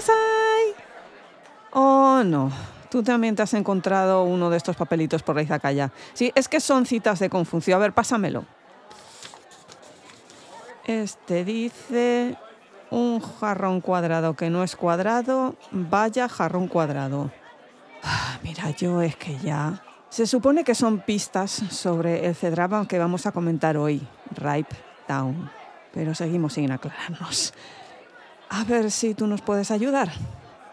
Nasai. Oh, no. Tú también te has encontrado uno de estos papelitos por la Izakaya. Sí, es que son citas de Confucio. A ver, pásamelo. Este dice un jarrón cuadrado que no es cuadrado, vaya jarrón cuadrado. Ah, mira, yo es que ya... Se supone que son pistas sobre el cedrama que vamos a comentar hoy, Ripe Town, pero seguimos sin aclararnos. A ver si tú nos puedes ayudar.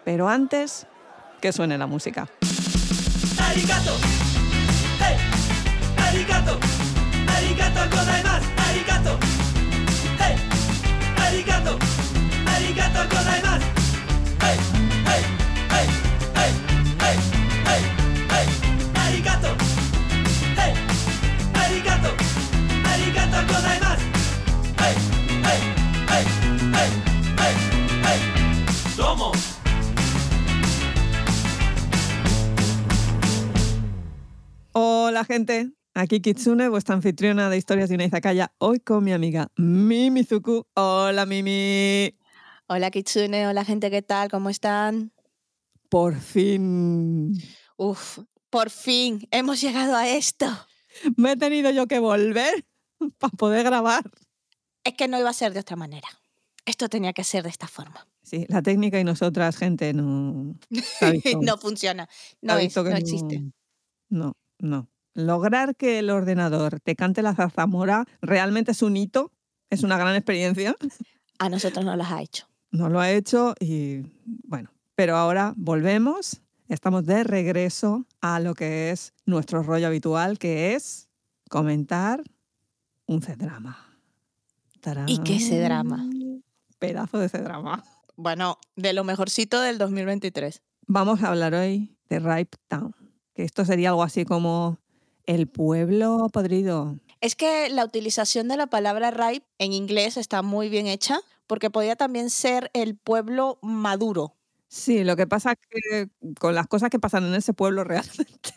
Pero antes, que suene la música. Arigato. Hola gente, aquí Kitsune, vuestra anfitriona de historias de una izakaya, hoy con mi amiga Mimi Zuku. Hola Mimi. Hola Kitsune, hola gente, ¿qué tal? ¿Cómo están? Por fin. Uf, por fin hemos llegado a esto. Me he tenido yo que volver para poder grabar. Es que no iba a ser de otra manera. Esto tenía que ser de esta forma. Sí, la técnica y nosotras, gente, no... no funciona. No, es, que no existe. No, no. Lograr que el ordenador te cante la zarzamora realmente es un hito, es una gran experiencia. A nosotros no las ha hecho. No lo ha hecho y bueno, pero ahora volvemos, estamos de regreso a lo que es nuestro rollo habitual, que es comentar un C-drama. ¿Y qué C-drama? Pedazo de C-drama. Bueno, de lo mejorcito del 2023. Vamos a hablar hoy de Ripe Town, que esto sería algo así como el pueblo podrido. Es que la utilización de la palabra ripe en inglés está muy bien hecha porque podía también ser el pueblo maduro. Sí, lo que pasa que con las cosas que pasan en ese pueblo realmente.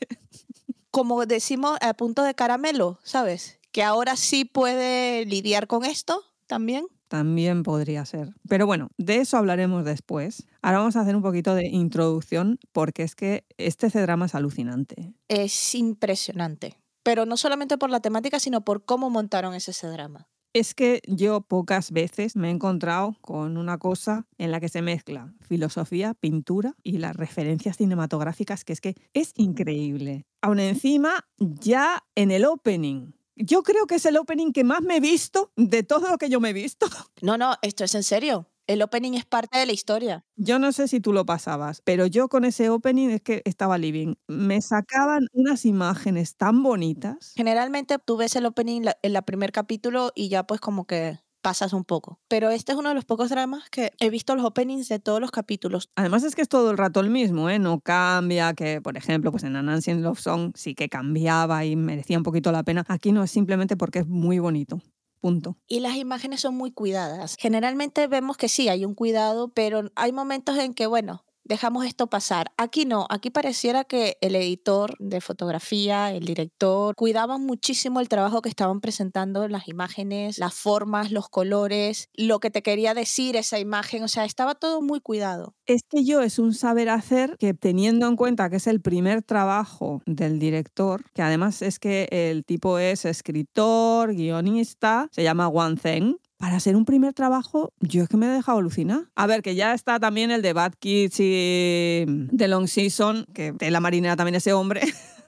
Como decimos a punto de caramelo, ¿sabes? Que ahora sí puede lidiar con esto también. También podría ser. Pero bueno, de eso hablaremos después. Ahora vamos a hacer un poquito de introducción porque es que este C-drama es alucinante. Es impresionante. Pero no solamente por la temática, sino por cómo montaron ese drama. Es que yo pocas veces me he encontrado con una cosa en la que se mezcla filosofía, pintura y las referencias cinematográficas, que es que es increíble. Aún encima, ya en el opening. Yo creo que es el opening que más me he visto de todo lo que yo me he visto. No, no, esto es en serio. El opening es parte de la historia. Yo no sé si tú lo pasabas, pero yo con ese opening es que estaba living. Me sacaban unas imágenes tan bonitas. Generalmente tú ves el opening en el primer capítulo y ya pues como que pasas un poco. Pero este es uno de los pocos dramas que he visto los openings de todos los capítulos. Además es que es todo el rato el mismo, ¿eh? No cambia, que por ejemplo, pues en A Nancy in Love Song sí que cambiaba y merecía un poquito la pena. Aquí no es simplemente porque es muy bonito. Punto. Y las imágenes son muy cuidadas. Generalmente vemos que sí, hay un cuidado, pero hay momentos en que, bueno, dejamos esto pasar. Aquí no, aquí pareciera que el editor de fotografía, el director, cuidaban muchísimo el trabajo que estaban presentando en las imágenes, las formas, los colores, lo que te quería decir esa imagen, o sea, estaba todo muy cuidado. Es que yo es un saber hacer que teniendo en cuenta que es el primer trabajo del director, que además es que el tipo es escritor, guionista, se llama One Thing. Para ser un primer trabajo, yo es que me he dejado alucinar. A ver, que ya está también el de Bad Kids y The Long Season, que de la marinera también ese hombre.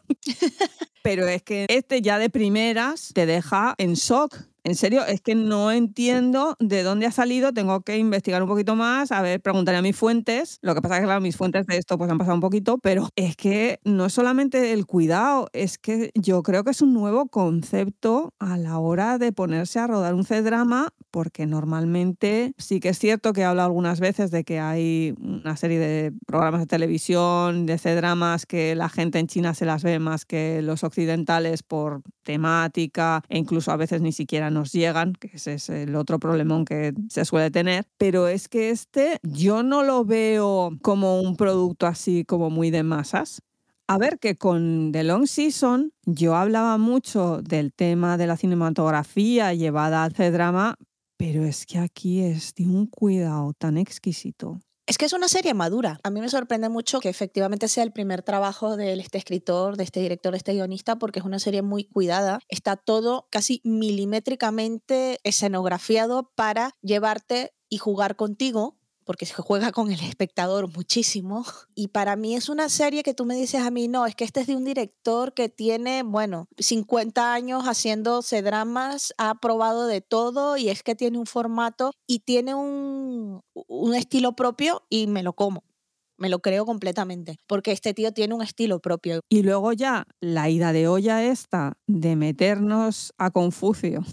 Pero es que este ya de primeras te deja en shock. En serio, es que no entiendo de dónde ha salido, tengo que investigar un poquito más, a ver, preguntaré a mis fuentes. Lo que pasa es que, claro, mis fuentes de esto pues han pasado un poquito, pero es que no es solamente el cuidado, es que yo creo que es un nuevo concepto a la hora de ponerse a rodar un C-drama, porque normalmente sí que es cierto que he hablado algunas veces de que hay una serie de programas de televisión, de C-dramas, que la gente en China se las ve más que los occidentales por temática e incluso a veces ni siquiera nos llegan, que ese es el otro problemón que se suele tener. Pero es que este yo no lo veo como un producto así como muy de masas. A ver, que con The Long Season yo hablaba mucho del tema de la cinematografía llevada al C-drama, pero es que aquí es de un cuidado tan exquisito Es que es una serie madura. A mí me sorprende mucho que efectivamente sea el primer trabajo de este escritor, de este director, de este guionista, porque es una serie muy cuidada. Está todo casi milimétricamente escenografiado para llevarte y jugar contigo porque se juega con el espectador muchísimo. Y para mí es una serie que tú me dices a mí, no, es que este es de un director que tiene, bueno, 50 años haciéndose dramas, ha probado de todo y es que tiene un formato y tiene un, un estilo propio y me lo como. Me lo creo completamente, porque este tío tiene un estilo propio. Y luego ya la ida de olla esta de meternos a Confucio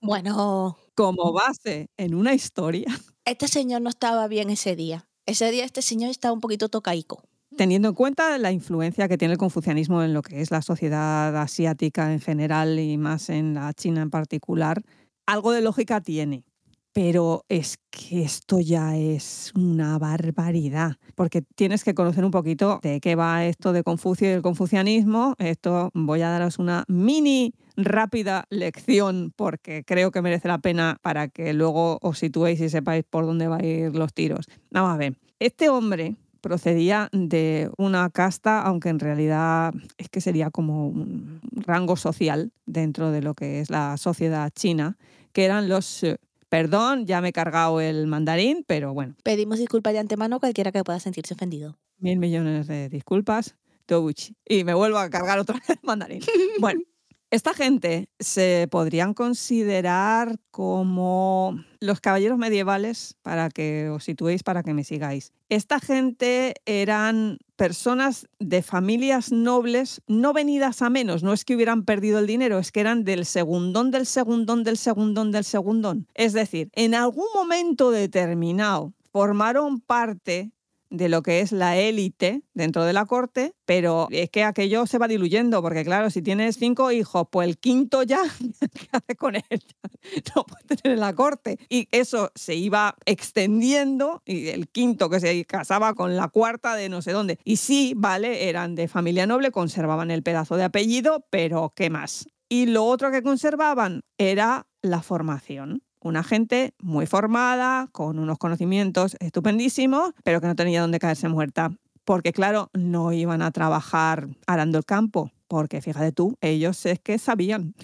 Bueno, como base en una historia. este señor no estaba bien ese día. Ese día este señor estaba un poquito tocaico. Teniendo en cuenta la influencia que tiene el confucianismo en lo que es la sociedad asiática en general y más en la China en particular, algo de lógica tiene. Pero es que esto ya es una barbaridad, porque tienes que conocer un poquito de qué va esto de Confucio y el confucianismo. Esto voy a daros una mini rápida lección porque creo que merece la pena para que luego os situéis y sepáis por dónde van a ir los tiros. Vamos a ver, este hombre procedía de una casta, aunque en realidad es que sería como un rango social dentro de lo que es la sociedad china, que eran los. Perdón, ya me he cargado el mandarín, pero bueno, Pedimos disculpas de antemano a cualquiera que pueda sentirse ofendido. mil millones de disculpas. Tobuchi. Y me vuelvo a cargar otra vez el mandarín. Bueno, esta gente se podrían considerar como los caballeros medievales, para que os situéis, para que me sigáis. Esta gente eran personas de familias nobles, no venidas a menos, no es que hubieran perdido el dinero, es que eran del segundón, del segundón, del segundón, del segundón. Es decir, en algún momento determinado formaron parte de lo que es la élite dentro de la corte, pero es que aquello se va diluyendo, porque claro, si tienes cinco hijos, pues el quinto ya, ¿qué hace con él? No puede tener en la corte. Y eso se iba extendiendo, y el quinto que se casaba con la cuarta de no sé dónde. Y sí, vale, eran de familia noble, conservaban el pedazo de apellido, pero ¿qué más? Y lo otro que conservaban era la formación una gente muy formada, con unos conocimientos estupendísimos, pero que no tenía dónde caerse muerta. Porque claro, no iban a trabajar arando el campo, porque fíjate tú, ellos es que sabían.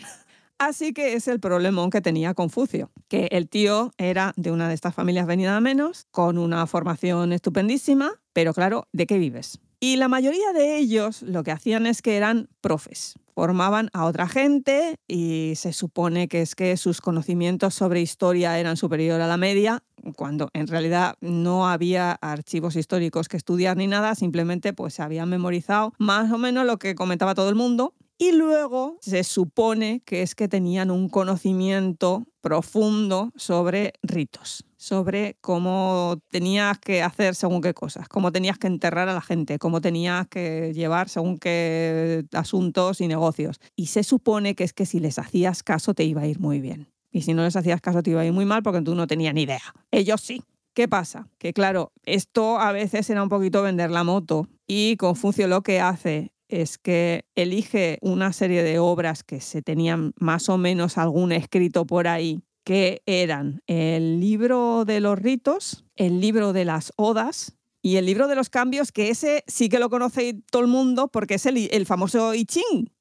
Así que es el problemón que tenía Confucio, que el tío era de una de estas familias venida a menos, con una formación estupendísima, pero claro, ¿de qué vives? Y la mayoría de ellos lo que hacían es que eran profes, formaban a otra gente y se supone que es que sus conocimientos sobre historia eran superior a la media, cuando en realidad no había archivos históricos que estudiar ni nada, simplemente pues se habían memorizado más o menos lo que comentaba todo el mundo. Y luego se supone que es que tenían un conocimiento profundo sobre ritos, sobre cómo tenías que hacer según qué cosas, cómo tenías que enterrar a la gente, cómo tenías que llevar según qué asuntos y negocios. Y se supone que es que si les hacías caso te iba a ir muy bien. Y si no les hacías caso te iba a ir muy mal porque tú no tenías ni idea. Ellos sí. ¿Qué pasa? Que claro, esto a veces era un poquito vender la moto y Confucio lo que hace es que elige una serie de obras que se tenían más o menos algún escrito por ahí, que eran el libro de los ritos, el libro de las odas y el libro de los cambios, que ese sí que lo conoce todo el mundo porque es el, el famoso I.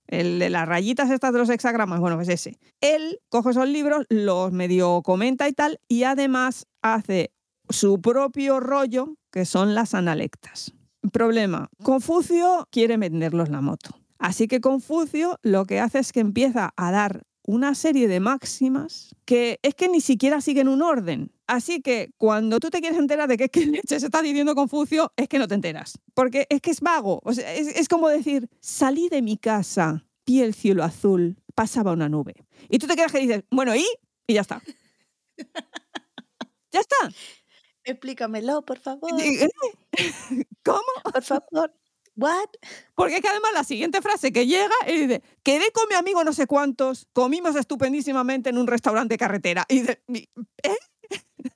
El de las rayitas estas de los hexagramas, bueno, pues ese. Él coge esos libros, los medio comenta y tal, y además hace su propio rollo, que son las analectas. Problema, Confucio quiere venderlos la moto. Así que Confucio lo que hace es que empieza a dar una serie de máximas que es que ni siquiera siguen un orden. Así que cuando tú te quieres enterar de qué, qué leche se está diciendo Confucio, es que no te enteras. Porque es que es vago. O sea, es, es como decir, salí de mi casa, vi el cielo azul, pasaba una nube. Y tú te quedas que dices, bueno, ¿y? Y ya está. ya está. Explícamelo, por favor. ¿Cómo? Por favor. What? Porque es que además la siguiente frase que llega y dice, quedé con mi amigo no sé cuántos, comimos estupendísimamente en un restaurante de carretera. Y dice, "Mi- ¿eh?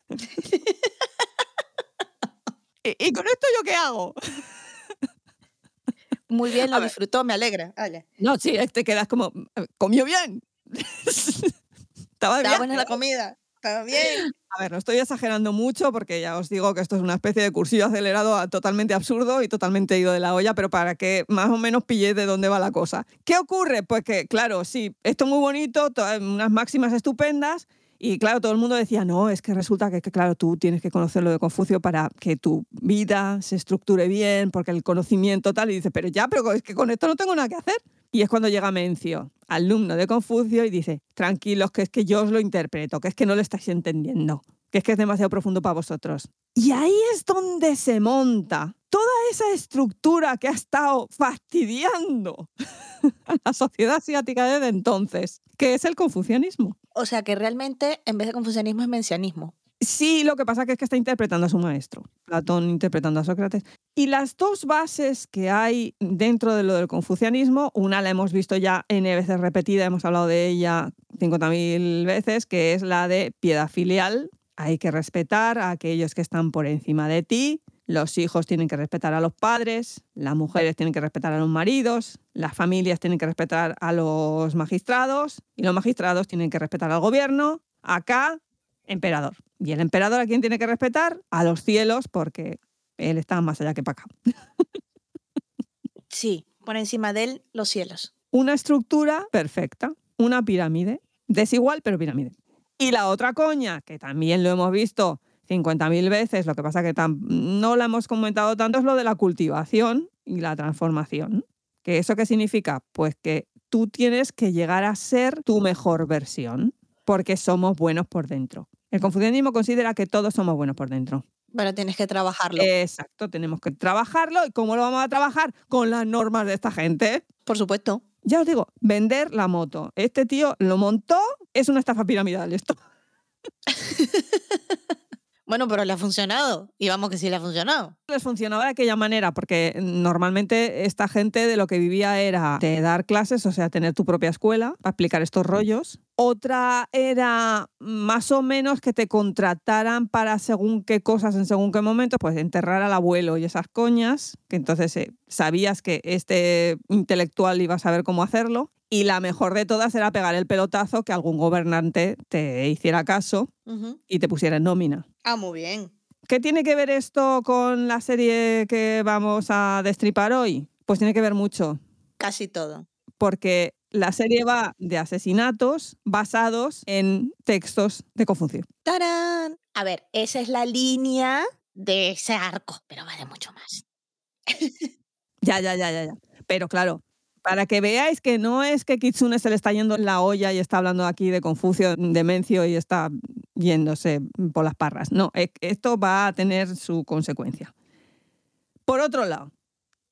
¿Y, y con esto yo qué hago? Muy bien, A lo disfrutó, me alegra. Vaya. No, sí, te quedas como, "Eh, comió bien. Estaba Estaba buena la comida. También. A ver, no estoy exagerando mucho porque ya os digo que esto es una especie de cursillo acelerado a- totalmente absurdo y totalmente ido de la olla, pero para que más o menos pilléis de dónde va la cosa. ¿Qué ocurre? Pues que, claro, sí, esto es muy bonito, to- unas máximas estupendas. Y claro, todo el mundo decía, no, es que resulta que, claro, tú tienes que conocer lo de Confucio para que tu vida se estructure bien, porque el conocimiento tal, y dice, pero ya, pero es que con esto no tengo nada que hacer. Y es cuando llega Mencio, alumno de Confucio, y dice, tranquilos, que es que yo os lo interpreto, que es que no lo estáis entendiendo, que es que es demasiado profundo para vosotros. Y ahí es donde se monta toda esa estructura que ha estado fastidiando a la sociedad asiática desde entonces, que es el confucianismo. O sea que realmente en vez de confucianismo es mencianismo. Sí, lo que pasa que es que está interpretando a su maestro, Platón interpretando a Sócrates. Y las dos bases que hay dentro de lo del confucianismo, una la hemos visto ya N veces repetida, hemos hablado de ella 50.000 veces, que es la de piedad filial. Hay que respetar a aquellos que están por encima de ti, los hijos tienen que respetar a los padres, las mujeres tienen que respetar a los maridos, las familias tienen que respetar a los magistrados y los magistrados tienen que respetar al gobierno. Acá, emperador. ¿Y el emperador a quién tiene que respetar? A los cielos, porque él está más allá que para acá. Sí, por encima de él los cielos. Una estructura perfecta, una pirámide, desigual pero pirámide. Y la otra coña, que también lo hemos visto 50.000 veces, lo que pasa que no la hemos comentado tanto, es lo de la cultivación y la transformación. ¿Que ¿Eso qué significa? Pues que tú tienes que llegar a ser tu mejor versión, porque somos buenos por dentro. El confucianismo considera que todos somos buenos por dentro. Pero tienes que trabajarlo. Exacto, tenemos que trabajarlo. ¿Y cómo lo vamos a trabajar? Con las normas de esta gente. Por supuesto. Ya os digo, vender la moto. Este tío lo montó, es una estafa piramidal esto. Bueno, pero le ha funcionado. Y vamos que sí le ha funcionado. Les funcionaba de aquella manera, porque normalmente esta gente de lo que vivía era de dar clases, o sea, tener tu propia escuela para explicar estos rollos. Otra era más o menos que te contrataran para según qué cosas en según qué momento, pues enterrar al abuelo y esas coñas, que entonces eh, sabías que este intelectual iba a saber cómo hacerlo. Y la mejor de todas era pegar el pelotazo que algún gobernante te hiciera caso y te pusiera en nómina. Ah, muy bien. ¿Qué tiene que ver esto con la serie que vamos a destripar hoy? Pues tiene que ver mucho, Casi todo. porque la serie va de asesinatos basados en textos de Confucio. ¡Tarán! A ver, esa es la línea de ese arco, pero vale mucho más. Ya, ya, ya, ya, ya. Pero claro, para que veáis que no es que Kitsune se le está yendo en la olla y está hablando aquí de Confucio, de Mencio y está yéndose por las parras. No, e- esto va a tener su consecuencia. Por otro lado,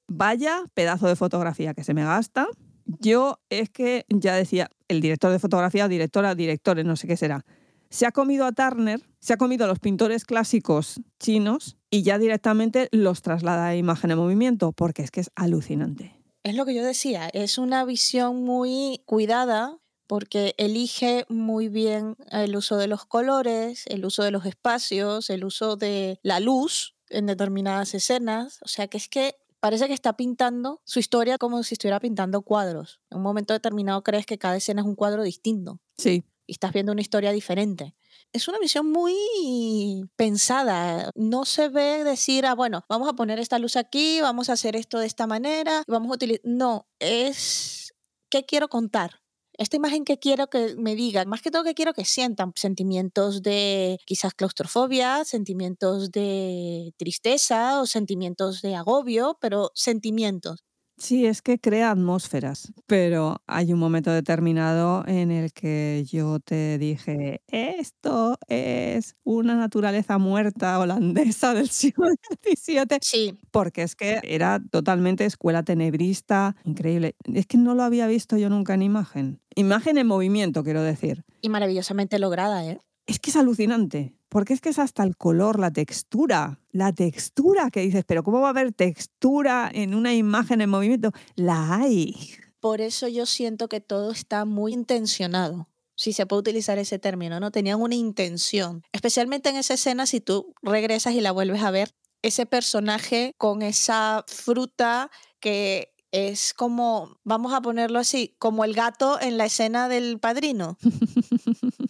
vaya pedazo de fotografía que se me gasta. Yo es que ya decía, el director de fotografía, directora, directores, no sé qué será, se ha comido a Turner, se ha comido a los pintores clásicos chinos y ya directamente los traslada a imagen en movimiento, porque es que es alucinante. Es lo que yo decía, es una visión muy cuidada porque elige muy bien el uso de los colores, el uso de los espacios, el uso de la luz en determinadas escenas. O sea que es que parece que está pintando su historia como si estuviera pintando cuadros. En un momento determinado crees que cada escena es un cuadro distinto Sí, y estás viendo una historia diferente. Es una visión muy pensada. No se ve decir, ah, bueno, vamos a poner esta luz aquí, vamos a hacer esto de esta manera, vamos a utilizar... No, es qué quiero contar. Esta imagen que quiero que me digan, más que todo que quiero que sientan sentimientos de quizás claustrofobia, sentimientos de tristeza o sentimientos de agobio, pero sentimientos. Sí, es que crea atmósferas, pero hay un momento determinado en el que yo te dije, esto es una naturaleza muerta holandesa del siglo XVII, Sí, porque es que era totalmente escuela tenebrista, increíble. Es que no lo había visto yo nunca en imagen. Imagen en movimiento, quiero decir. y maravillosamente lograda, ¿eh? Es que es alucinante, porque es que es hasta el color, la textura, la textura que dices, pero ¿cómo va a haber textura en una imagen en movimiento? La hay. Por eso yo siento que todo está muy intencionado, si se puede utilizar ese término, ¿no? Tenían una intención, especialmente en esa escena si tú regresas y la vuelves a ver, ese personaje con esa fruta que es como, vamos a ponerlo así, como el gato en la escena del padrino,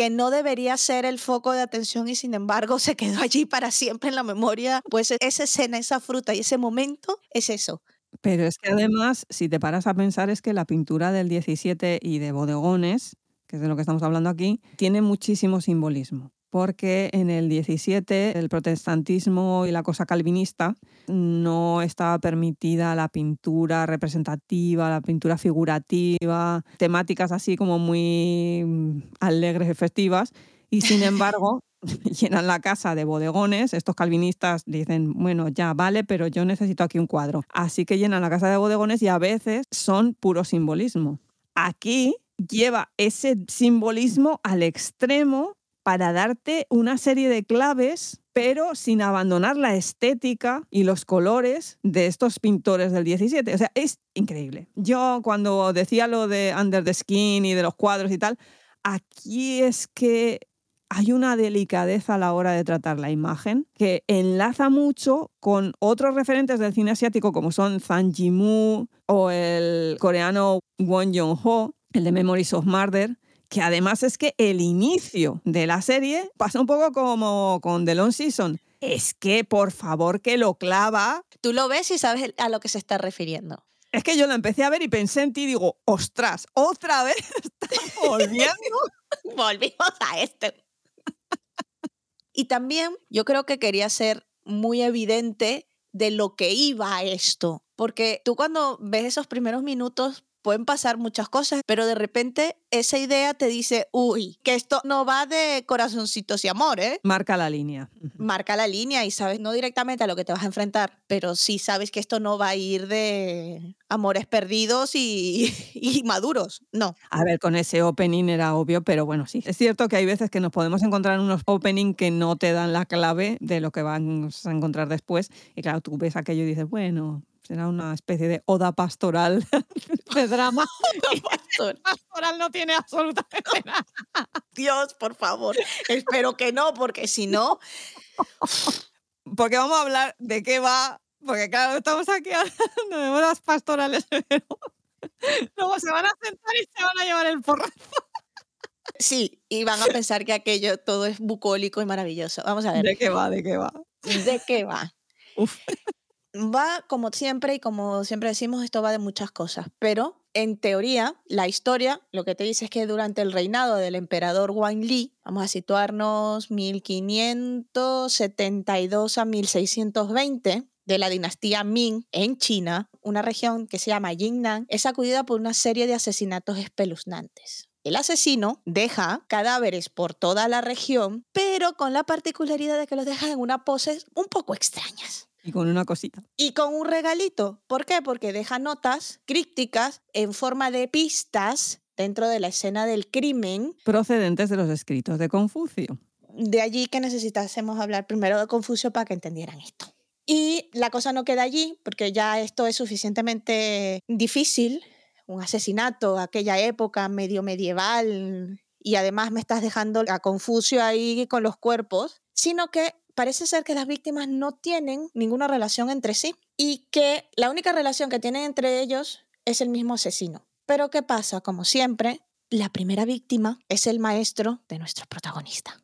que no debería ser el foco de atención y sin embargo se quedó allí para siempre en la memoria, pues esa escena, esa fruta y ese momento es eso. Pero es que además, si te paras a pensar, es que la pintura del 17 y de bodegones, que es de lo que estamos hablando aquí, tiene muchísimo simbolismo porque en el 17 el protestantismo y la cosa calvinista no estaba permitida la pintura representativa, la pintura figurativa, temáticas así como muy mm, alegres y festivas. Y sin embargo, llenan la casa de bodegones. Estos calvinistas dicen, bueno, ya vale, pero yo necesito aquí un cuadro. Así que llenan la casa de bodegones y a veces son puro simbolismo. Aquí lleva ese simbolismo al extremo para darte una serie de claves, pero sin abandonar la estética y los colores de estos pintores del 17. O sea, es increíble. Yo cuando decía lo de Under the Skin y de los cuadros y tal, aquí es que hay una delicadeza a la hora de tratar la imagen que enlaza mucho con otros referentes del cine asiático como son Zhang Yimou o el coreano Won Jong-ho, el de Memories of Murder, que además es que el inicio de la serie pasa un poco como con The Long Season. Es que, por favor, que lo clava. Tú lo ves y sabes a lo que se está refiriendo. Es que yo lo empecé a ver y pensé en ti y digo, ostras, otra vez estamos volviendo. Volvimos a esto. y también yo creo que quería ser muy evidente de lo que iba a esto. Porque tú cuando ves esos primeros minutos pueden pasar muchas cosas, pero de repente esa idea te dice, uy, que esto no va de corazoncitos y amor, ¿eh? Marca la línea. Marca la línea y sabes no directamente a lo que te vas a enfrentar, pero sí sabes que esto no va a ir de amores perdidos y, y maduros, no. A ver, con ese opening era obvio, pero bueno, sí. Es cierto que hay veces que nos podemos encontrar en unos opening que no te dan la clave de lo que vamos a encontrar después. Y claro, tú ves aquello y dices, bueno, será una especie de oda pastoral de drama. Pastor. pastoral no tiene absolutamente nada. Dios, por favor, espero que no, porque si no, Porque vamos a hablar de qué va, porque claro, estamos aquí hablando de bodas pastorales, pero luego se van a sentar y se van a llevar el porrazo. sí, y van a pensar que aquello todo es bucólico y maravilloso. Vamos a ver, ¿De qué va? ¿De qué va? ¿de qué va? Uf. Va como siempre y como siempre decimos, esto va de muchas cosas, pero en teoría la historia lo que te dice es que durante el reinado del emperador Wang Li, vamos a situarnos 1572 a 1620, de la dinastía Ming en China, una región que se llama Yingnan, es sacudida por una serie de asesinatos espeluznantes. El asesino deja cadáveres por toda la región, pero con la particularidad de que los deja en una pose un poco extrañas Y con una cosita. y con un regalito. ¿Por qué? Porque deja notas crípticas en forma de pistas dentro de la escena del crimen. Procedentes de los escritos de Confucio. De allí que necesitásemos hablar primero de Confucio para que entendieran esto. Y la cosa no queda allí, porque ya esto es suficientemente difícil, un asesinato, aquella época medio medieval, y además me estás dejando a Confucio ahí con los cuerpos, sino que parece ser que las víctimas no tienen ninguna relación entre sí y que la única relación que tienen entre ellos es el mismo asesino. Pero ¿qué pasa? Como siempre, la primera víctima es el maestro de nuestro protagonista.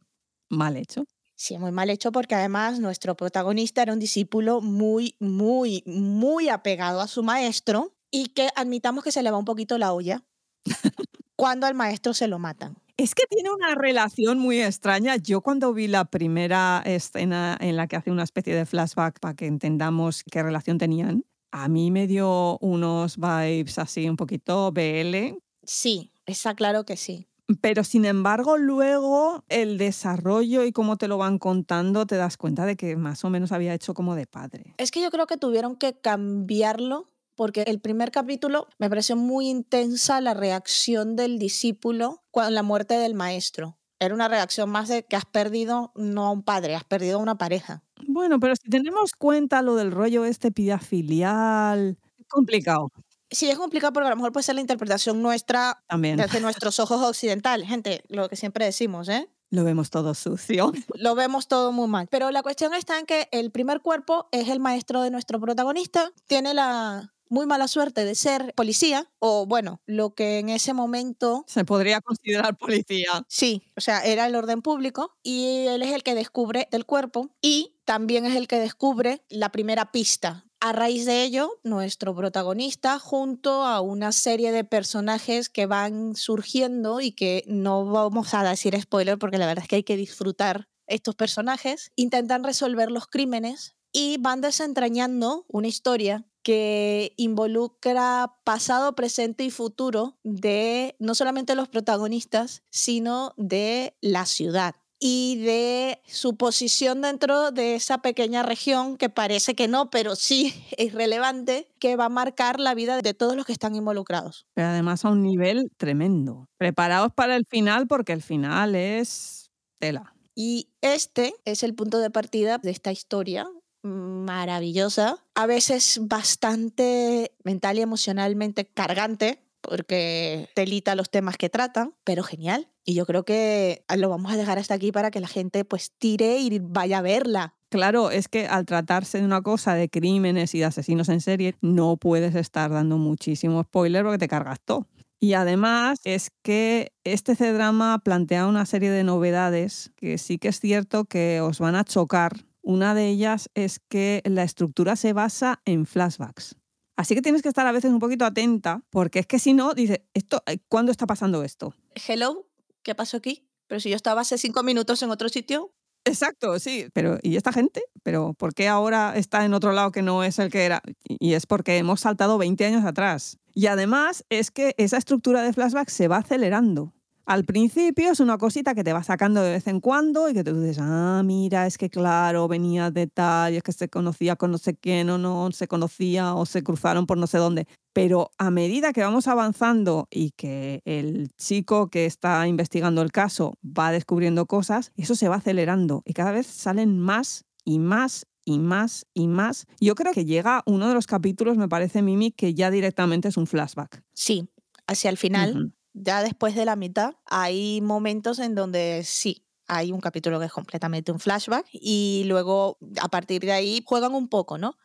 Mal hecho. Sí, muy mal hecho porque además nuestro protagonista era un discípulo muy, muy, muy apegado a su maestro y que admitamos que se le va un poquito la olla cuando al maestro se lo matan. Es que tiene una relación muy extraña. Yo cuando vi la primera escena en la que hace una especie de flashback para que entendamos qué relación tenían, a mí me dio unos vibes así un poquito BL, Sí, está claro que sí. pero sin embargo luego el desarrollo y cómo te lo van contando te das cuenta de que más o menos había hecho como de padre. Es que yo creo que tuvieron que cambiarlo porque el primer capítulo me pareció muy intensa la reacción del discípulo con la muerte del maestro. Era una reacción más de que has perdido no a un padre, has perdido a una pareja. Bueno, pero si tenemos cuenta lo del rollo este pida filial, es complicado Sí, es complicado porque a lo mejor puede ser la interpretación nuestra también. desde nuestros ojos occidentales. Gente, lo que siempre decimos, ¿eh? Lo vemos todo sucio. Lo vemos todo muy mal. Pero la cuestión está en que el primer cuerpo es el maestro de nuestro protagonista. Tiene la, muy mala suerte de ser policía, o bueno, lo que en ese momento Se podría considerar policía. Sí, o sea, era el orden público y él es el que descubre el cuerpo y también es el que descubre la primera pista. A raíz de ello, nuestro protagonista, junto a una serie de personajes que van surgiendo y que no vamos a decir spoiler porque la verdad es que hay que disfrutar estos personajes, intentan resolver los crímenes y van desentrañando una historia que involucra pasado, presente y futuro de no solamente los protagonistas, sino de la ciudad y de su posición dentro de esa pequeña región que parece que no, pero sí es relevante, que va a marcar la vida de todos los que están involucrados. Pero además a un nivel tremendo. Preparaos para el final porque el final es tela. Y este es el punto de partida de esta historia maravillosa, a veces bastante mental y emocionalmente cargante, porque telita los temas que tratan, pero genial. Y yo creo que lo vamos a dejar hasta aquí para que la gente pues tire y vaya a verla. Claro, es que al tratarse de una cosa de crímenes y de asesinos en serie, no puedes estar dando muchísimo spoiler porque te cargas todo. Y además es que este C-drama plantea una serie de novedades que sí que es cierto que os van a chocar. Una de ellas es que la estructura se basa en flashbacks. Así que tienes que estar a veces un poquito atenta, porque es que si no, dices, esto, eh, ¿cuándo está pasando esto? Hello, ¿qué pasó aquí? Pero si yo estaba hace cinco minutos en otro sitio. Exacto, sí. Pero, ¿y esta gente? ¿Pero por qué ahora está en otro lado que no es el que era? Y es porque hemos saltado 20 años atrás. Y además es que esa estructura de flashback se va acelerando. Al principio es una cosita que te va sacando de vez en cuando y que te dices, ah, mira, es que claro, venía de tal, y es que se conocía con no sé quién o no se conocía o se cruzaron por no sé dónde. Pero a medida que vamos avanzando y que el chico que está investigando el caso va descubriendo cosas, eso se va acelerando y cada vez salen más y más y más y más. Yo creo que llega uno de los capítulos, me parece, Mimi, que ya directamente es un flashback. Sí, hacia el final. Ya después de la mitad, hay momentos en donde sí, hay un capítulo que es completamente un flashback y luego a partir de ahí juegan un poco, ¿no?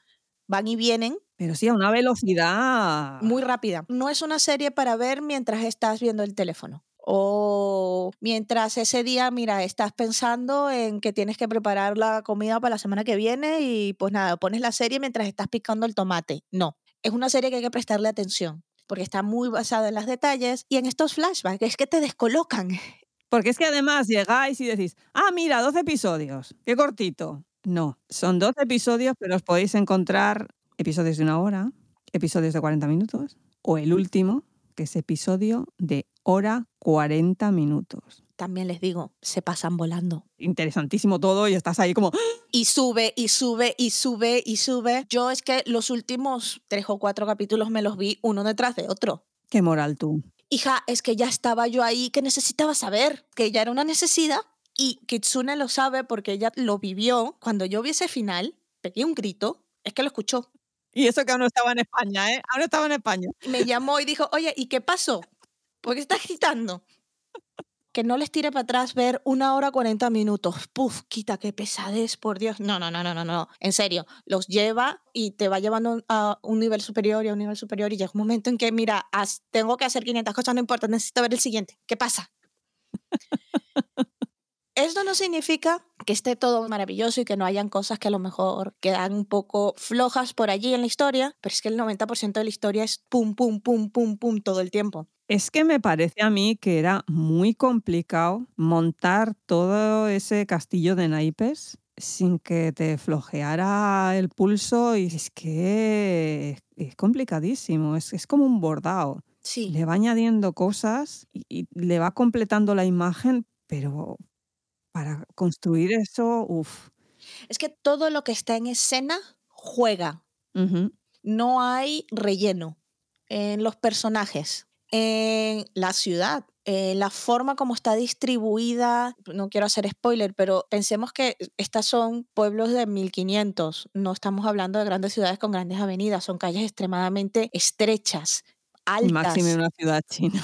Van y vienen Pero sí, a una velocidad. muy rápida. No es una serie para ver mientras estás viendo el teléfono. O mientras ese día, mira, estás pensando en que tienes que preparar la comida para la semana que viene y pues nada, pones la serie mientras estás picando el tomate. No, es una serie que hay que prestarle atención porque está muy basada en los detalles y en estos flashbacks, es que te descolocan. Porque es que además llegáis y decís, ah, mira, 12 episodios, qué cortito. No, son 12 episodios, pero os podéis encontrar episodios de una hora, episodios de 40 minutos, o el último, que es episodio de hora 40 minutos. También les digo, se pasan volando. Interesantísimo todo y estás ahí como, Y sube, y sube, y sube, y sube. Yo es que los últimos tres o cuatro capítulos me los vi uno detrás de otro. qué moral tú. hija, es que ya estaba yo ahí, que necesitaba saber, que ya era una necesidad. Y Kitsune lo sabe porque ella lo vivió. Cuando yo vi ese final, pegué un grito, es que lo escuchó. Y eso que aún no estaba en España, ¿eh? Aún no estaba en España. Me llamó y dijo, oye, ¿y qué pasó? ¿Por qué estás gritando? Que no les tire para atrás ver una hora 40 minutos. Puf, quita, qué pesadez, por Dios. No, no, no, no, no, no. En serio, los lleva y te va llevando a un nivel superior y a un nivel superior y llega un momento en que, mira, haz- tengo que hacer 500 cosas, no importa, necesito ver el siguiente. ¿Qué pasa? Esto no significa que esté todo maravilloso y que no hayan cosas que a lo mejor quedan un poco flojas por allí en la historia, pero es que el 90% de la historia es pum, pum, pum, pum, pum todo el tiempo. Es que me parece a mí que era muy complicado montar todo ese castillo de naipes sin que te flojeara el pulso y es que es complicadísimo, es, es como un bordado. Sí. Le va añadiendo cosas y, y le va completando la imagen, pero para construir eso, uff. Es que todo lo que está en escena juega. No hay relleno en los personajes, en la ciudad, en la forma como está distribuida. No quiero hacer spoiler, pero pensemos que estas son pueblos de 1500. No estamos hablando de grandes ciudades con grandes avenidas, son calles extremadamente estrechas, altas. Máximo en una ciudad china.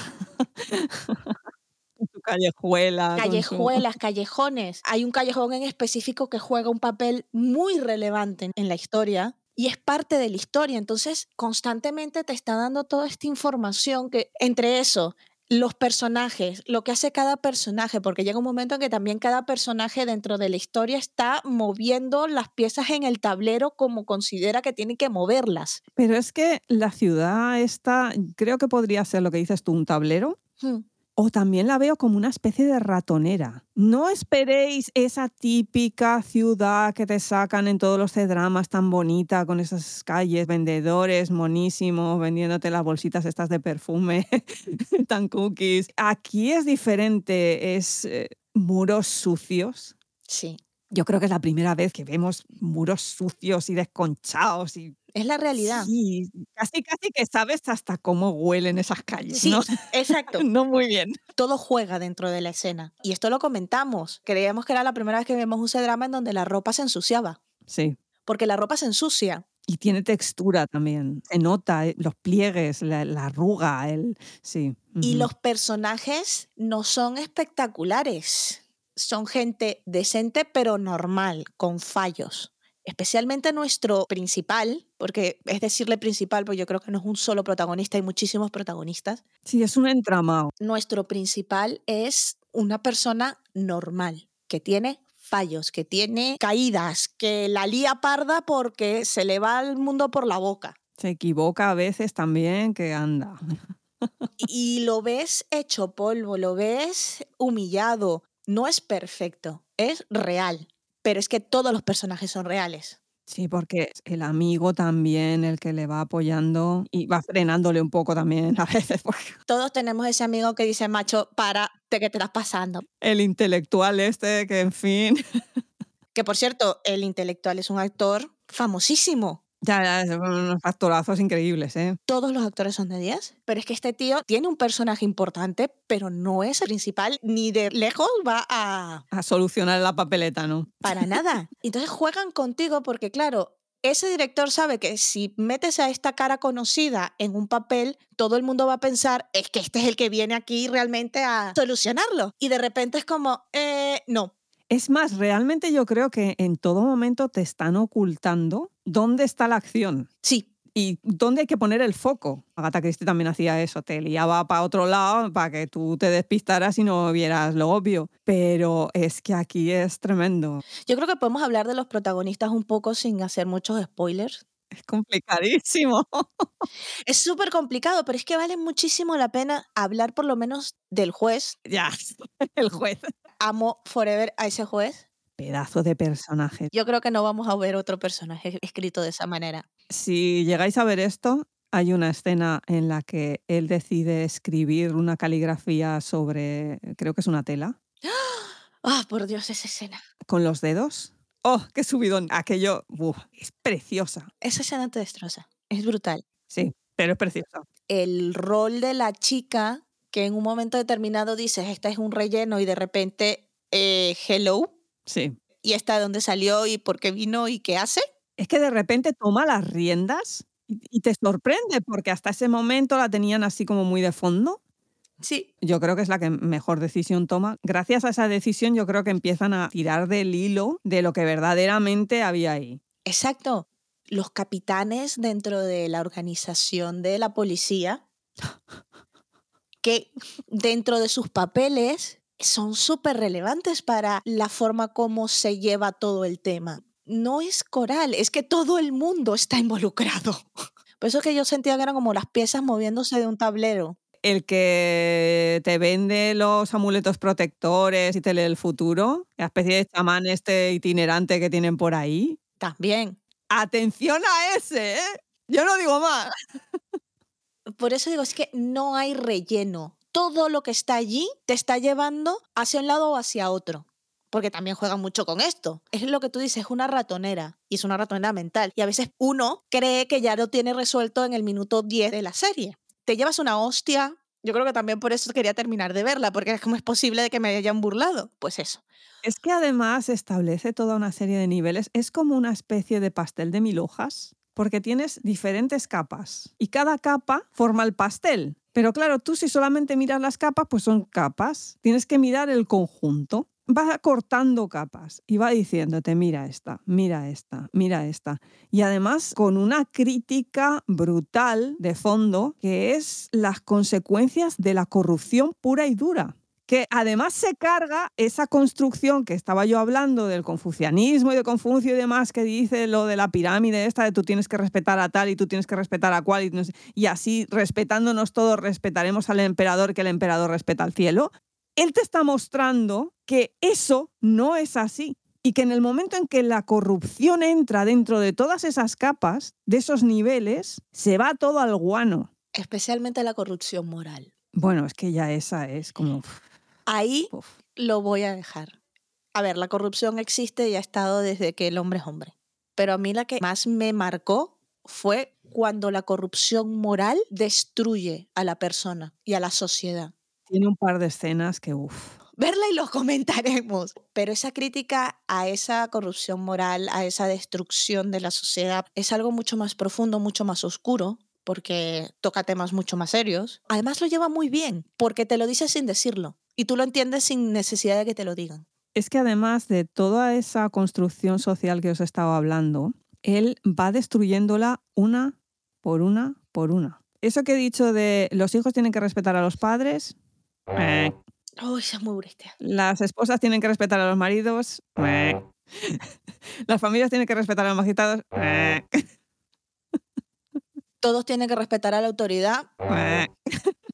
Con su callejuela. con su- callejuelas, callejones. Hay un callejón en específico que juega un papel muy relevante en la historia y es parte de la historia. Entonces, constantemente te está dando toda esta información que entre eso, los personajes, lo que hace cada personaje, porque llega un momento en que también cada personaje dentro de la historia está moviendo las piezas en el tablero como considera que tiene que moverlas. Pero es que la ciudad esta, creo que podría ser lo que dices tú, un tablero. Hmm. O también la veo como una especie de ratonera. No esperéis esa típica ciudad que te sacan en todos los dramas tan bonita, con esas calles, vendedores monísimos, vendiéndote las bolsitas estas de perfume, tan cookies. Aquí es diferente, es eh, muros sucios. Sí, Yo creo que es la primera vez que vemos muros sucios y desconchados y es la realidad. sí, casi casi que sabes hasta cómo huelen esas calles, Sí, ¿no? exacto. no muy bien. Todo juega dentro de la escena. Y esto lo comentamos. Creíamos que era la primera vez que vemos un drama en donde la ropa se ensuciaba. Sí. Porque la ropa se ensucia. Y tiene textura también. Se nota eh, los pliegues, la, la arruga, el. Sí. Y los personajes no son espectaculares. Son gente decente pero normal, con fallos. Especialmente nuestro principal, porque es decirle principal, pues yo creo que no es un solo protagonista, hay muchísimos protagonistas. Sí, es un entramado. Nuestro principal es una persona normal, que tiene fallos, que tiene caídas, que la lía parda porque se le va el mundo por la boca. Se equivoca a veces también, que anda. y lo ves hecho polvo, lo ves humillado. No es perfecto, es real. Pero es que todos los personajes son reales. Sí, porque el amigo también, el que le va apoyando y va frenándole un poco también a veces. porque Todos tenemos ese amigo que dice, macho, para, de que te estás pasando. El intelectual este, que en fin. Que por cierto, el intelectual es un actor famosísimo. Ya, ya, son unos actorazos increíbles, ¿eh? Todos los actores son de 10. Pero es que este tío tiene un personaje importante, pero no es el principal, ni de lejos va a... A solucionar la papeleta, ¿no? Para nada. Entonces juegan contigo porque, claro, ese director sabe que si metes a esta cara conocida en un papel, todo el mundo va a pensar, es que este es el que viene aquí realmente a solucionarlo. Y de repente es como, eh, no. Es más, realmente yo creo que en todo momento te están ocultando dónde está la acción Sí, y dónde hay que poner el foco. Agatha Christie también hacía eso, te liaba para otro lado para que tú te despistaras y no vieras lo obvio. Pero es que aquí es tremendo. yo creo que podemos hablar de los protagonistas un poco sin hacer muchos spoilers. Es complicadísimo. Es súper complicado, pero es que vale muchísimo la pena hablar por lo menos del juez. ya, el juez. Amo forever a ese juez. Pedazo de personaje. Yo creo que no vamos a ver otro personaje escrito de esa manera. Si llegáis a ver esto, hay una escena en la que él decide escribir una caligrafía sobre, creo que es una tela, Ah, por Dios, esa escena. con los dedos. ¡Oh, qué subidón! Aquello uf, es preciosa. Esa escena te destroza. Es brutal. Sí, pero es preciosa. El rol de la chica que en un momento determinado dices, esta es un relleno y de repente, eh, hello, Sí. y esta de dónde salió y por qué vino y qué hace. Es que de repente toma las riendas y y te sorprende porque hasta ese momento la tenían así como muy de fondo. Sí. Yo creo que es la que mejor decisión toma. Gracias a esa decisión yo creo que empiezan a tirar del hilo de lo que verdaderamente había ahí. Exacto. Los capitanes dentro de la organización de la policía, que dentro de sus papeles son súper relevantes para la forma como se lleva todo el tema. No es coral, es que todo el mundo está involucrado. Por eso es que yo sentía que eran como las piezas moviéndose de un tablero. El que te vende los amuletos protectores y te lee el futuro, la especie de chamán este itinerante que tienen por ahí. También. Atención a ese, ¿eh? Yo no digo más. Por eso digo, es que no hay relleno. Todo lo que está allí te está llevando hacia un lado o hacia otro. Porque también juegan mucho con esto. Es lo que tú dices, es una ratonera. Y es una ratonera mental. Y a veces uno cree que ya lo tiene resuelto en el minuto 10 de la serie. Te llevas una hostia. Yo creo que también por eso quería terminar de verla, porque ¿cómo es posible de que me hayan burlado? Pues eso. Es que además establece toda una serie de niveles. Es como una especie de pastel de mil hojas, porque tienes diferentes capas y cada capa forma el pastel. Pero claro, tú si solamente miras las capas, pues son capas. Tienes que mirar el conjunto. va cortando capas y va diciéndote, mira esta, mira esta, mira esta. Y además con una crítica brutal de fondo, que es las consecuencias de la corrupción pura y dura que además se carga esa construcción que estaba yo hablando del confucianismo y de Confucio y demás, que dice lo de la pirámide esta, de tú tienes que respetar a tal y tú tienes que respetar a cual, y, y así respetándonos todos respetaremos al emperador, que el emperador respeta al cielo. Él te está mostrando que eso no es así y que en el momento en que la corrupción entra dentro de todas esas capas, de esos niveles, se va todo al guano. Especialmente la corrupción moral. Bueno, es que ya esa es como... Ahí lo voy a dejar. A ver, la corrupción existe y ha estado desde que el hombre es hombre. Pero a mí la que más me marcó fue cuando la corrupción moral destruye a la persona y a la sociedad. Tiene un par de escenas que, uff. Verla y los comentaremos. Pero esa crítica a esa corrupción moral, a esa destrucción de la sociedad, es algo mucho más profundo, mucho más oscuro, porque toca temas mucho más serios. Además lo lleva muy bien, porque te lo dice sin decirlo y tú lo entiendes sin necesidad de que te lo digan. Es que además de toda esa construcción social que os he estado hablando, él va destruyéndola una por una por una. Eso que he dicho de los hijos tienen que respetar a los padres. Eh. Uy, es muy. Las esposas tienen que respetar a los maridos. Eh. Las familias tienen que respetar a los magistrados. Eh. Todos tienen que respetar a la autoridad.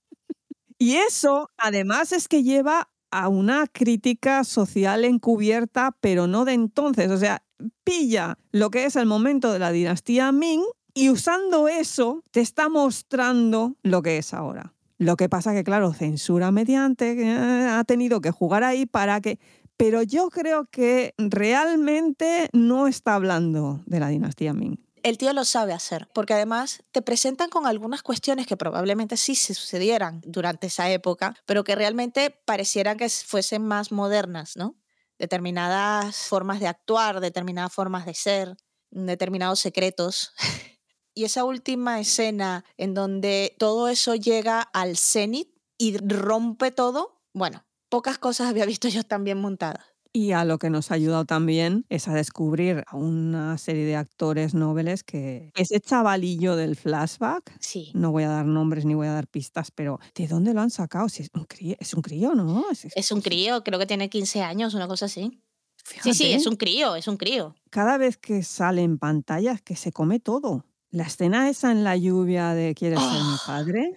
Y eso, además, es que lleva a una crítica social encubierta, pero no de entonces. O sea, pilla lo que es el momento de la dinastía Ming y usando eso te está mostrando lo que es ahora. Lo que pasa que, claro, censura mediante eh, ha tenido que jugar ahí para que... Pero yo creo que realmente no está hablando de la dinastía Ming el tío lo sabe hacer, porque además te presentan con algunas cuestiones que probablemente sí se sucedieran durante esa época, pero que realmente parecieran que fuesen más modernas, ¿no? Determinadas formas de actuar, determinadas formas de ser, determinados secretos. y esa última escena en donde todo eso llega al cenit y rompe todo, bueno, pocas cosas había visto yo tan bien montadas. Y a lo que nos ha ayudado también es a descubrir a una serie de actores nobles que ese chavalillo del flashback, sí. no voy a dar nombres ni voy a dar pistas, pero ¿de dónde lo han sacado? Si es, un crío, es un crío, ¿no? Es, un crío, creo que tiene 15 años, una cosa así. Sí, sí, es un crío, es un crío. Cada vez que sale en pantalla es que se come todo. La escena esa en la lluvia de ¿Quieres ser mi ah. padre?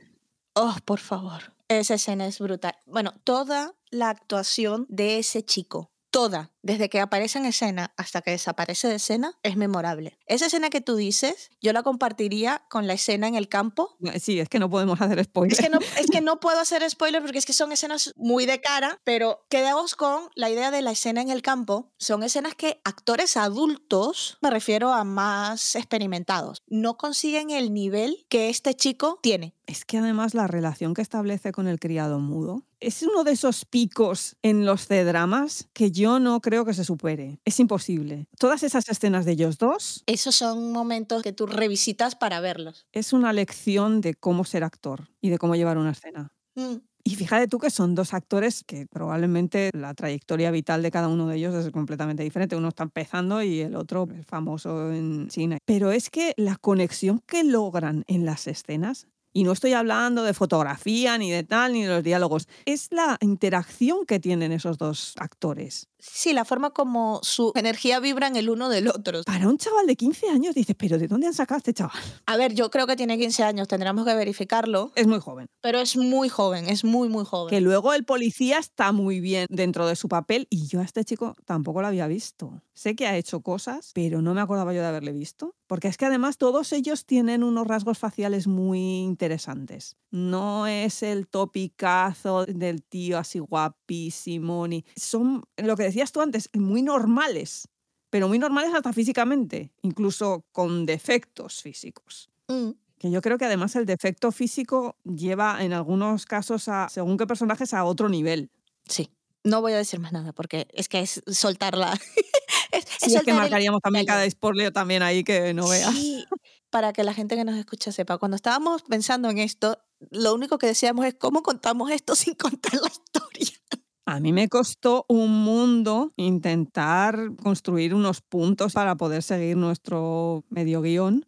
Oh, por favor. Esa escena es brutal. Bueno, toda la actuación de ese chico toda, desde que aparece en escena hasta que desaparece de escena, es memorable. Esa escena que tú dices, yo la compartiría con la escena en el campo. Sí, es que no podemos hacer spoilers. Es que no, es que no puedo hacer spoilers porque es que son escenas muy de cara, pero quedamos con la idea de la escena en el campo. Son escenas que actores adultos, me refiero a más experimentados, no consiguen el nivel que este chico tiene. Es que además la relación que establece con el criado mudo es uno de esos picos en los C-dramas que yo no creo que se supere. Es imposible. Todas esas escenas de ellos dos. Esos son momentos que tú revisitas para verlos. Es una lección de cómo ser actor y de cómo llevar una escena. Mm. Y fíjate tú que son dos actores que probablemente la trayectoria vital de cada uno de ellos es completamente diferente. Uno está empezando y el otro es famoso en China. Pero es que la conexión que logran en las escenas y no estoy hablando de fotografía, ni de tal, ni de los diálogos. Es la interacción que tienen esos dos actores. Sí, la forma como su energía vibra en el uno del otro. Para un chaval de 15 años dices, pero ¿de dónde han sacado a este chaval? A ver, yo creo que tiene 15 años, tendremos que verificarlo. Es muy joven. Pero es muy joven, es muy, muy joven. Que luego el policía está muy bien dentro de su papel y yo a este chico tampoco lo había visto. Sé que ha hecho cosas, pero no me acordaba yo de haberle visto. Porque es que además todos ellos tienen unos rasgos faciales muy interesantes. No es el topicazo del tío así guapísimo, ni... Son lo que decías tú antes, muy normales, pero muy normales hasta físicamente, incluso con defectos físicos. Mm. Que yo creo que además el defecto físico lleva en algunos casos a, según qué personajes, a otro nivel. Sí. No voy a decir más nada porque es que es soltarla. es, es, que marcaríamos también cada spoiler también ahí que no veas. Sí, para que la gente que nos escucha sepa. Cuando estábamos pensando en esto, lo único que decíamos es cómo contamos esto sin contar la historia. A mí me costó un mundo intentar construir unos puntos para poder seguir nuestro medio guion,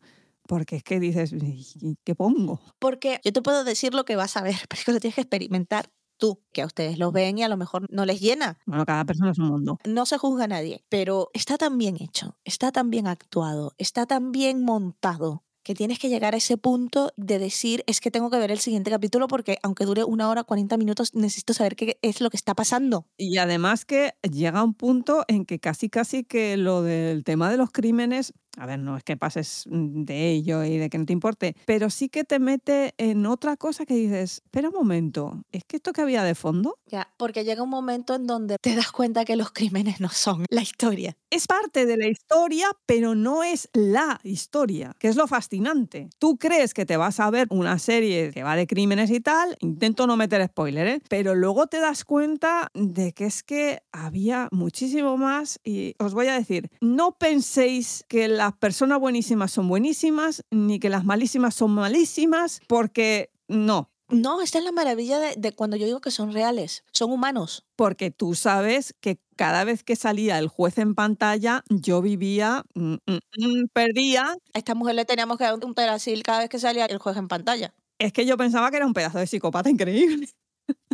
porque es que dices, "¿Y ¿qué pongo? Porque yo te puedo decir lo que vas a ver, pero es que lo tienes que experimentar tú, que a ustedes lo ven y a lo mejor no les llena. Bueno, cada persona es un mundo. No se juzga a nadie, pero está tan bien hecho, está tan bien actuado, está tan bien montado que tienes que llegar a ese punto de decir es que tengo que ver el siguiente capítulo porque aunque dure una hora 40 minutos necesito saber qué es lo que está pasando. Y además que llega un punto en que casi casi que lo del tema de los crímenes, a ver, no es que pases mm, de ello y de que no te importe, pero sí que te mete en otra cosa que dices, espera un momento, ¿es que esto que había de fondo? Ya, porque llega un momento en donde te das cuenta que los crímenes no son la historia. Es parte de la historia, pero no es la historia, que es lo fascinante. Tú crees que te vas a ver una serie que va de crímenes y tal, intento no meter spoiler, ¿eh? pero luego te das cuenta de que es que había muchísimo más y os voy a decir, no penséis que las personas buenísimas son buenísimas, ni que las malísimas son malísimas, porque no, No, esta es la maravilla de, de cuando yo digo que son reales, son humanos. porque tú sabes que cada vez que salía el juez en pantalla, yo vivía, mm, mm, mm, perdía. A esta mujer le teníamos que dar un perasil cada vez que salía el juego en pantalla. Es que yo pensaba que era un pedazo de psicópata increíble.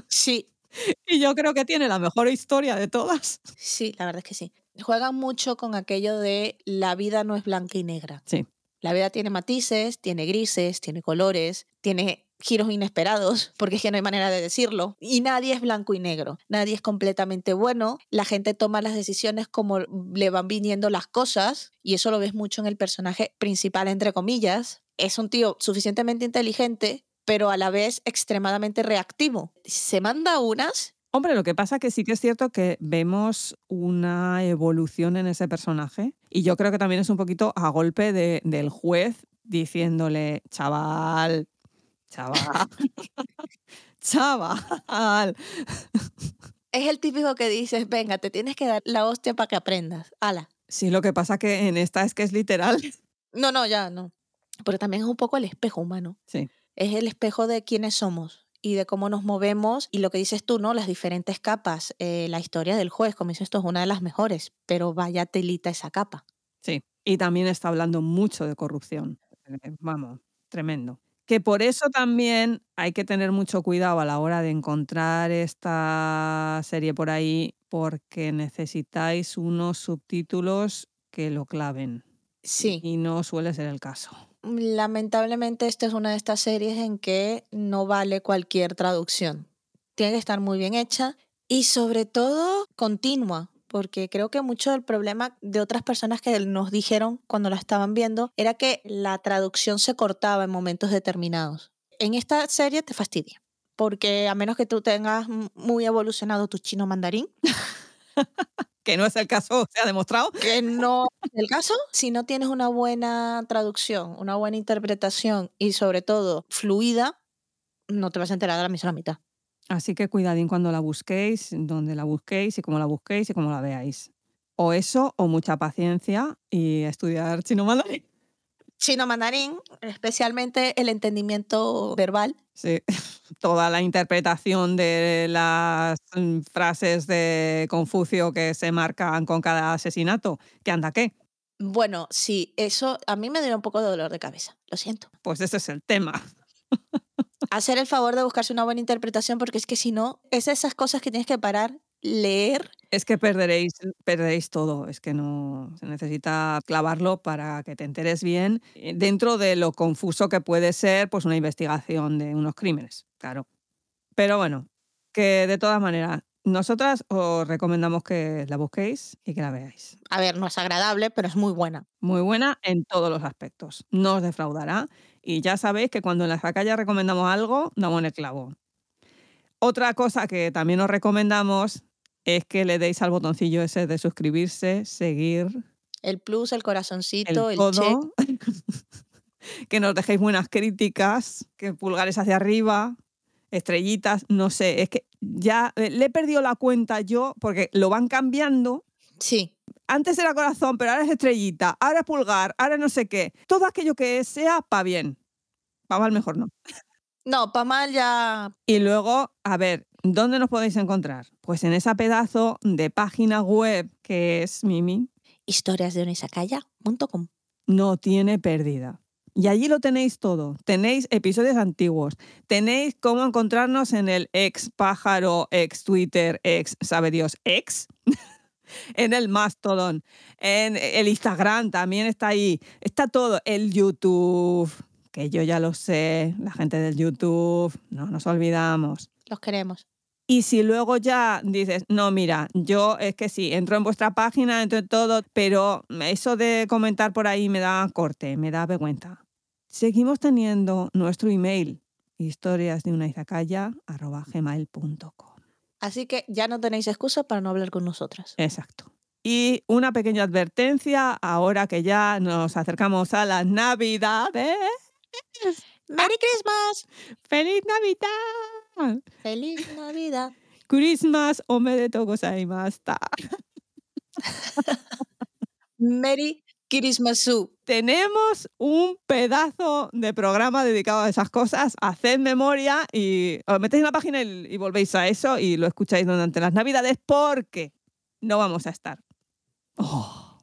Sí, Y yo creo que tiene la mejor historia de todas. sí, la verdad es que sí. Juegan mucho con aquello de la vida no es blanca y negra. Sí. La vida tiene matices, tiene grises, tiene colores, tiene giros inesperados, porque es que no hay manera de decirlo. Y nadie es blanco y negro, nadie es completamente bueno. La gente toma las decisiones como le van viniendo las cosas, y eso lo ves mucho en el personaje principal, entre comillas. Es un tío suficientemente inteligente, pero a la vez extremadamente reactivo. Se manda unas Hombre, lo que pasa que sí que es cierto que vemos una evolución en ese personaje y yo creo que también es un poquito a golpe de- del juez diciéndole, chaval, chaval, chaval. es el típico que dices, venga, te tienes que dar la hostia para que aprendas. Ala. Sí, lo que pasa que en esta es que es literal. No, no, ya no. Pero también es un poco el espejo humano. Sí. Es el espejo de quiénes somos y de cómo nos movemos y lo que dices tú, ¿no? Las diferentes capas. Eh, la historia del juez, como dices esto es una de las mejores, pero vaya telita esa capa. Sí, y también está hablando mucho de corrupción. Eh, Vamos, tremendo. Que por eso también hay que tener mucho cuidado a la hora de encontrar esta serie por ahí, porque necesitáis unos subtítulos que lo claven. Sí, Y no suele ser el caso. Lamentablemente esta es una de estas series en que no vale cualquier traducción. Tiene que estar muy bien hecha y sobre todo continua, porque creo que mucho del problema de otras personas que nos dijeron cuando la estaban viendo era que la traducción se cortaba en momentos determinados. En esta serie te fastidia, porque a menos que tú tengas muy evolucionado tu chino mandarín, Que no es el caso, se ha demostrado. que no es el caso, si no tienes una buena traducción, una buena interpretación y sobre todo fluida, no te vas a enterar de la misma mitad. Así que cuidadín cuando la busquéis, donde la busquéis y cómo la busquéis y cómo la veáis. O eso, o mucha paciencia y estudiar chino mandarín. Chino mandarín, especialmente el entendimiento verbal. Sí, toda la interpretación de las frases de Confucio que se marcan con cada asesinato. ¿Qué anda qué? Bueno, sí, eso a mí me dio un poco de dolor de cabeza, lo siento. Pues ese es el tema. Hacer el favor de buscarse una buena interpretación porque es que si no, es esas cosas que tienes que parar, leer. Es que perderéis, perderéis todo. Es que no se necesita clavarlo para que te enteres bien eh, dentro de lo confuso que puede ser pues una investigación de unos crímenes, claro. Pero bueno, que de todas maneras, nosotras os recomendamos que la busquéis y que la veáis. A ver, no es agradable, pero es muy buena. Muy buena en todos los aspectos. No os defraudará. Y ya sabéis que cuando en la Zacaya recomendamos algo, damos en el clavo. Otra cosa que también os recomendamos es que le deis al botoncillo ese de suscribirse, seguir, El plus, el corazoncito, el el, check. todo, que nos dejéis buenas críticas, que pulgares hacia arriba, estrellitas, no sé, es que ya eh, le he perdido la cuenta yo porque lo van cambiando Sí, antes era corazón, pero ahora es estrellita, ahora es pulgar, ahora no sé qué. Todo aquello que sea para bien. Para mal mejor no. no, para mal ya. Y luego, a ver, ¿Dónde nos podéis encontrar? Pues en esa pedazo de página web que es Mimi, historiasdeunisacaya.com. no tiene pérdida. Y allí lo tenéis todo. Tenéis episodios antiguos. Tenéis cómo encontrarnos en el ex pájaro, ex Twitter, ex, sabe Dios, ex. en el Mastodon. En el Instagram también está ahí. Está todo. El YouTube, que yo ya lo sé. La gente del YouTube, no nos olvidamos. Los queremos. Y si luego ya dices, no, mira, yo es que sí, entro en vuestra página, entro en todo, pero eso de comentar por ahí me da corte, me da vergüenza. Seguimos teniendo nuestro email, historias de una gmail.com. Así que ya no tenéis excusa para no hablar con nosotras. Exacto. Y una pequeña advertencia, ahora que ya nos acercamos a las Navidades. ¡Merry Christmas! ¡Feliz Navidad! ¡Feliz Navidad! Christmas omedetou gozaimashita. ¡Merry Christmasu! Tenemos un pedazo de programa dedicado a esas cosas. Haced memoria y os metéis en la página y, y volvéis a eso y lo escucháis durante las Navidades porque no vamos a estar. Oh.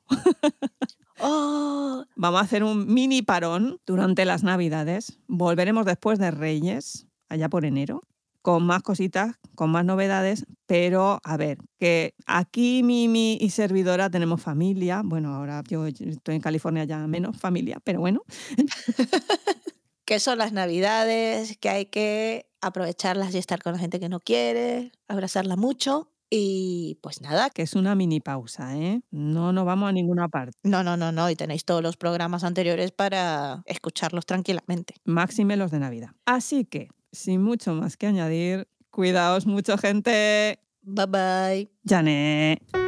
¡Oh! Vamos a hacer un mini parón durante las Navidades. Volveremos después de Reyes, allá por enero, con más cositas, con más novedades. Pero, a ver, que aquí Mimi y servidora tenemos familia. Bueno, ahora yo estoy en California ya menos familia, pero bueno. Que son las Navidades, que hay que aprovecharlas y estar con la gente que no quiere, abrazarla mucho. Y pues nada, Que es una mini pausa, ¿eh? No nos vamos a ninguna parte. no, no, no, no. Y tenéis todos los programas anteriores para escucharlos tranquilamente. Máxime los de Navidad. Así que, sin mucho más que añadir, cuidaos mucho, gente. Bye bye. Janet.